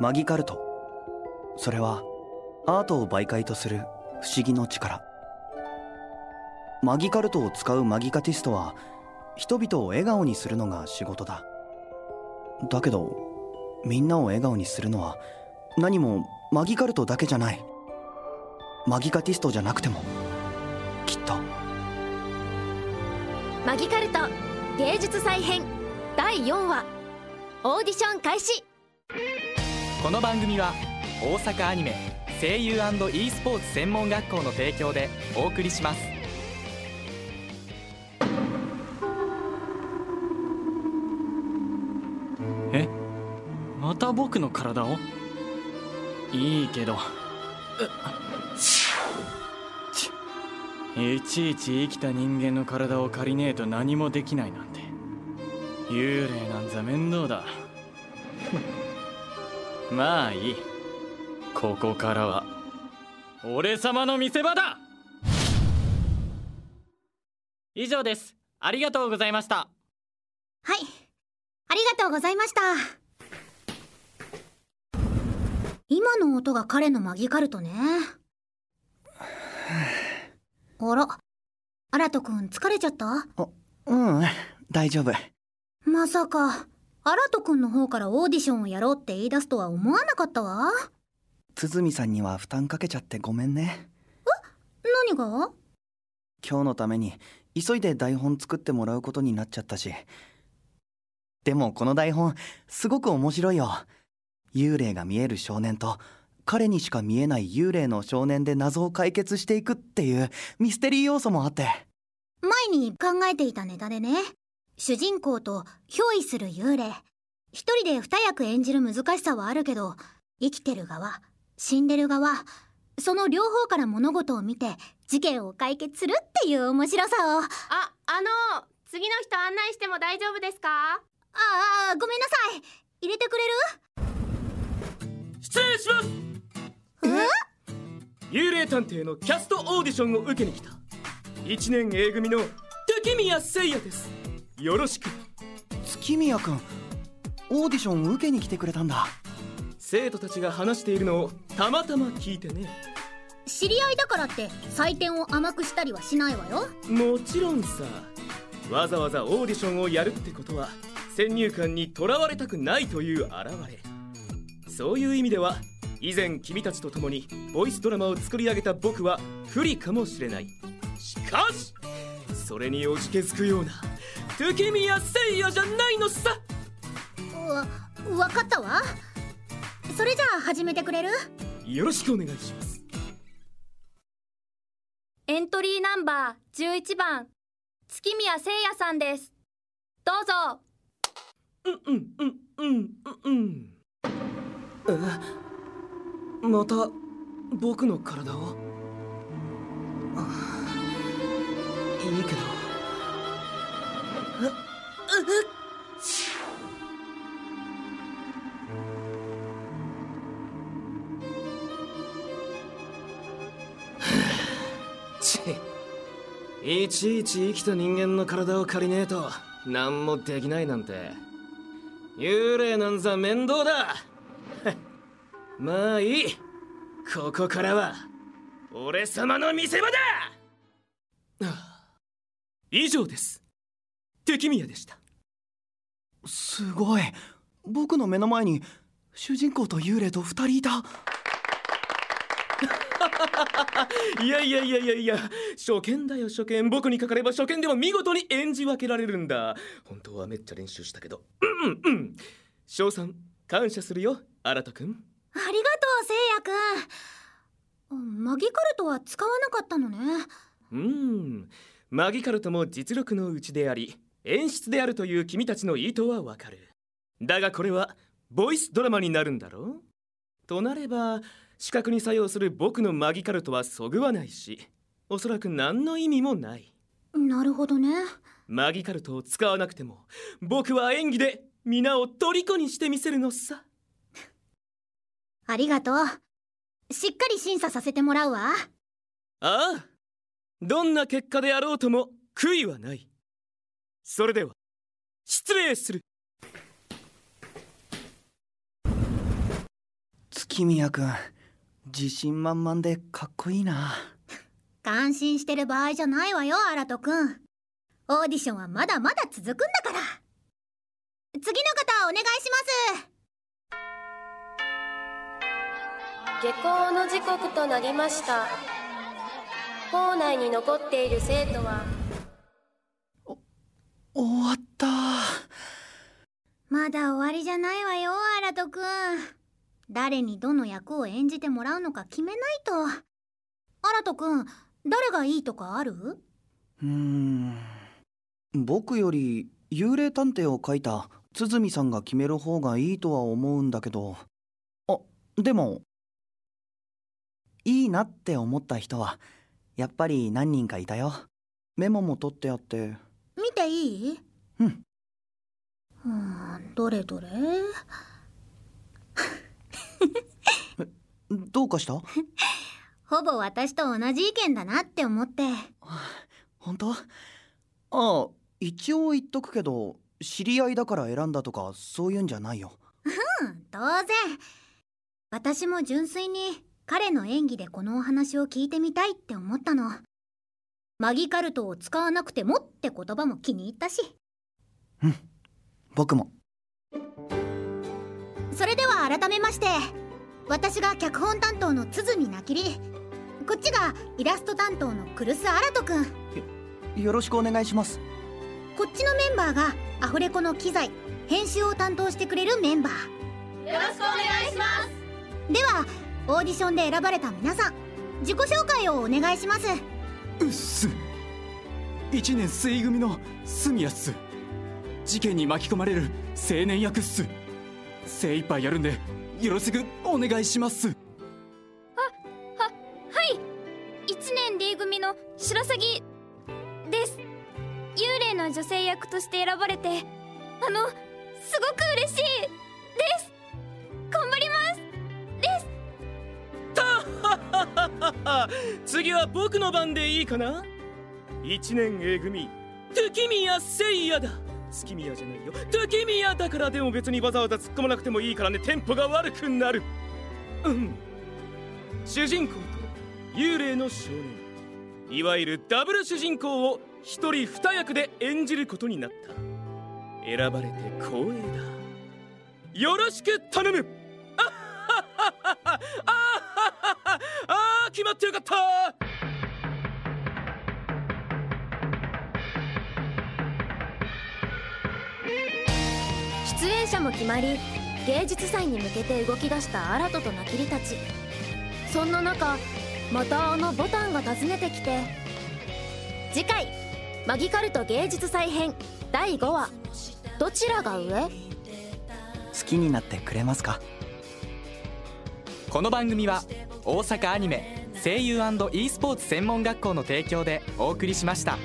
マギカルト。それはアートを媒介とする不思議の力。マギカルトを使うマギカティストは人々を笑顔にするのが仕事だ。だけどみんなを笑顔にするのは何もマギカルトだけじゃない。マギカティストじゃなくても。きっと。マギカルト芸術再編第4話。オーディション開始。この番組は大阪アニメ声優 &e スポーツ専門学校の提供でお送りします。え？また僕の体を？いいけど。いちいち生きた人間の体を借りねえと何もできないなんて。幽霊なんざ面倒だ。まあいい。ここからは。俺様の見せ場だ。以上です。ありがとうございました。はい。ありがとうございました。今の音が彼のマギカルトね。あら。アラト君疲れちゃった？うん。大丈夫。まさかアラト君の方からオーディションをやろうって言い出すとは思わなかったわ。鼓さんには負担かけちゃってごめんね。何が？今日のために急いで台本作ってもらうことになっちゃったし。でもこの台本すごく面白いよ。幽霊が見える少年と彼にしか見えない幽霊の少年で謎を解決していくっていうミステリー要素もあって。前に考えていたネタでね主人公と憑依する幽霊。一人で二役演じる難しさはあるけど生きてる側死んでる側その両方から物事を見て事件を解決するっていう面白さを。あああの次の人案内しても大丈夫ですか？あごめんなさい。入れてくれる？失礼します。幽霊探偵のキャストオーディションを受けに来た。1年 A 組の竹宮誠也ですよろしく。月宮君オーディション受けに来てくれたんだ。生徒たちが話しているのをたまたま聞いてね。知り合いだからって採点を甘くしたりはしないわよ。もちろんさ。わざわざオーディションをやるってことは先入観にとらわれたくないという表れ。そういう意味では以前君たちと共にボイスドラマを作り上げた僕は不利かもしれない。しかしそれにおじけづくような竹宮誠也じゃないのさ。わ分かったわ。それじゃあ始めてくれる？よろしくお願いします。エントリーナンバー11番月宮誠也さんです。どうぞ。うんうんうんうんうんえまた僕の体を？あいいけど。いちいち生きた人間の体を借りねえと何もできないなんて。幽霊なんざ面倒だ。まあいい。ここからは俺様の見せ場だ。以上です。敵宮でした。すごい。僕の目の前に主人公と幽霊と二人いた。いやいやいやいやいや初見だよ初見。僕にかかれば初見でも見事に演じ分けられるんだ。本当はめっちゃ練習したけど。うんうんうん。翔さん感謝するよ。新くん。ありがとうせいやくん。マギカルトは使わなかったのね。うんマギカルトも実力のうちであり演出であるという君たちの意図はわかる。だがこれはボイスドラマになるんだろとなれば視覚に作用する僕のマギカルトはそぐわないしおそらく何の意味もない。なるほどね。マギカルトを使わなくても僕は演技で皆を虜にしてみせるのさ。ありがとう。しっかり審査させてもらうわ。ああどんな結果であろうとも悔いはない。それでは失礼する。月宮君自信満々でかっこいいな。感心してる場合じゃないわよ新人くんオーディションはまだまだ続くんだから。次の方お願いします。下校の時刻となりました校内に残っている生徒は。終わった。まだ終わりじゃないわよ新人くん。誰にどの役を演じてもらうのか決めないと。新人くん誰がいいとかある？うーん。僕より幽霊探偵を書いた鼓さんが決める方がいいとは思うんだけど。あでもいいなって思った人はやっぱり何人かいたよ。メモも取ってあって。見ていい？うん。うんどれどれ？どうかした？ほぼ私と同じ意見だなって思って。本当？ああ一応言っとくけど知り合いだから選んだとかそういうんじゃないよ。うん当然。私も純粋に彼の演技でこのお話を聞いてみたいって思ったの。マギカルトを使わなくてもって言葉も気に入ったし。うん。僕も。それでは改めまして。私が脚本担当の鼓なきり。こっちがイラスト担当のクルス・アラトくん。よろしくお願いします。こっちのメンバーがアフレコの機材編集を担当してくれるメンバー。よろしくお願いします。ではオーディションで選ばれた皆さん自己紹介をお願いします。うっす。一年末組のスミヤっす事件に巻き込まれる青年役っす。精一杯やるんでよろしくお願いします。はい。1年 D 組の白鷺です。幽霊の女性役として選ばれてあのすごく嬉しい次は僕の番でいいかな？一年 A 組。時宮聖也だ。月宮じゃないよ。時宮だからでも別にわざわざ突っ込まなくてもいいからね。テンポが悪くなる。うん。主人公と幽霊の少年。いわゆるダブル主人公を一人二役で演じることになった。選ばれて光栄だ。よろしく頼む決まってよかった。出演者も決まり芸術祭に向けて動き出したアラトとナキリたち。そんな中またあのボタンが訪ねてきて次回「マギカルト芸術祭編」第5話「どちらが上?」好きになってくれますか？この番組は大阪アニメ声優 &e スポーツ専門学校の提供でお送りしました。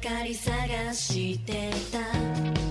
かり探してた。